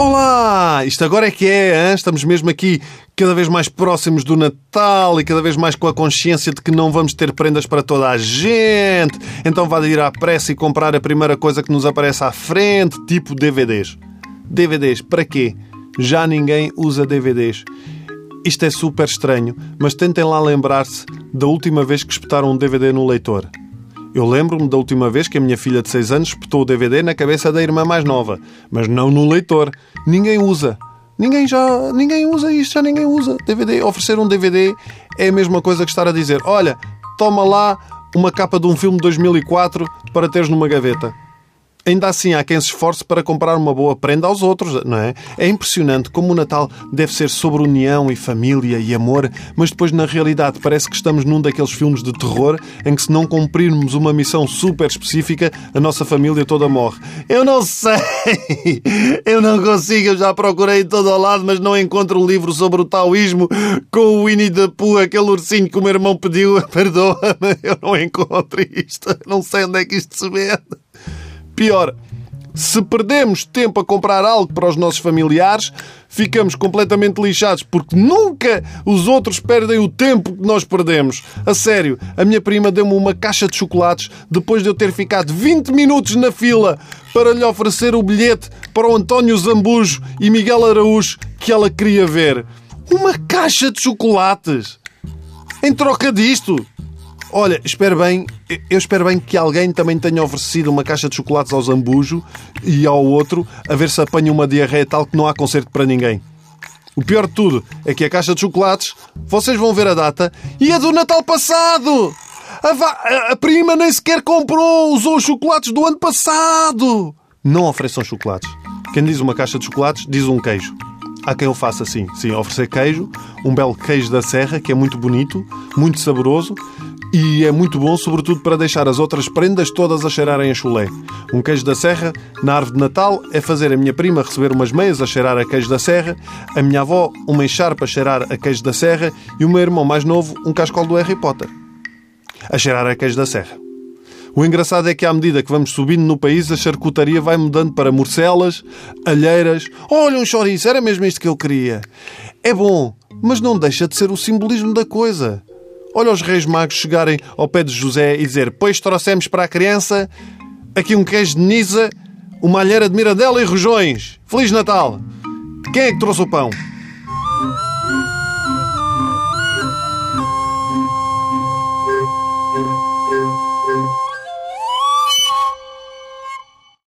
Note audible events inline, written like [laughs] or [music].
Olá! Isto agora é que é, hein? estamos mesmo aqui cada vez mais próximos do Natal e cada vez mais com a consciência de que não vamos ter prendas para toda a gente. Então vá ir à pressa e comprar a primeira coisa que nos aparece à frente, tipo DVDs. DVDs, para quê? Já ninguém usa DVDs. Isto é super estranho, mas tentem lá lembrar-se da última vez que espetaram um DVD no leitor. Eu lembro-me da última vez que a minha filha de 6 anos espetou o DVD na cabeça da irmã mais nova, mas não no leitor. Ninguém usa. Ninguém já, ninguém usa isto, já ninguém usa. DVD, oferecer um DVD é a mesma coisa que estar a dizer: "Olha, toma lá uma capa de um filme de 2004 para teres numa gaveta". Ainda assim, há quem se esforce para comprar uma boa prenda aos outros, não é? É impressionante como o Natal deve ser sobre união e família e amor, mas depois, na realidade, parece que estamos num daqueles filmes de terror em que, se não cumprirmos uma missão super específica, a nossa família toda morre. Eu não sei! [laughs] Eu não consigo, eu já procurei todo ao lado, mas não encontro um livro sobre o taoísmo com o Winnie the Pooh, aquele ursinho que o meu irmão pediu. [laughs] Perdoa-me, eu não encontro isto. Não sei onde é que isto se vende. Pior, se perdemos tempo a comprar algo para os nossos familiares, ficamos completamente lixados porque nunca os outros perdem o tempo que nós perdemos. A sério, a minha prima deu-me uma caixa de chocolates depois de eu ter ficado 20 minutos na fila para lhe oferecer o bilhete para o António Zambujo e Miguel Araújo que ela queria ver. Uma caixa de chocolates! Em troca disto! Olha, espero bem, eu espero bem que alguém também tenha oferecido uma caixa de chocolates ao Zambujo e ao outro a ver se apanha uma diarreia tal que não há concerto para ninguém. O pior de tudo é que a caixa de chocolates, vocês vão ver a data, e é do Natal passado! A, a prima nem sequer comprou, usou os chocolates do ano passado! Não ofereçam chocolates. Quem diz uma caixa de chocolates, diz um queijo. Há quem o faça assim. Sim, oferecer queijo, um belo queijo da serra, que é muito bonito, muito saboroso, e é muito bom, sobretudo para deixar as outras prendas todas a cheirarem a chulé. Um queijo da serra, na árvore de Natal, é fazer a minha prima receber umas meias a cheirar a queijo da serra, a minha avó uma encharpa a cheirar a queijo da serra e o meu irmão mais novo um cascol do Harry Potter. A cheirar a queijo da serra. O engraçado é que, à medida que vamos subindo no país, a charcutaria vai mudando para morcelas, alheiras. Olha, um chouriço, era mesmo isto que eu queria. É bom, mas não deixa de ser o simbolismo da coisa. Olha os reis magos chegarem ao pé de José e dizer: Pois trouxemos para a criança aqui um queijo de Nisa, uma alheira de mirandela e rojões. Feliz Natal! Quem é que trouxe o pão?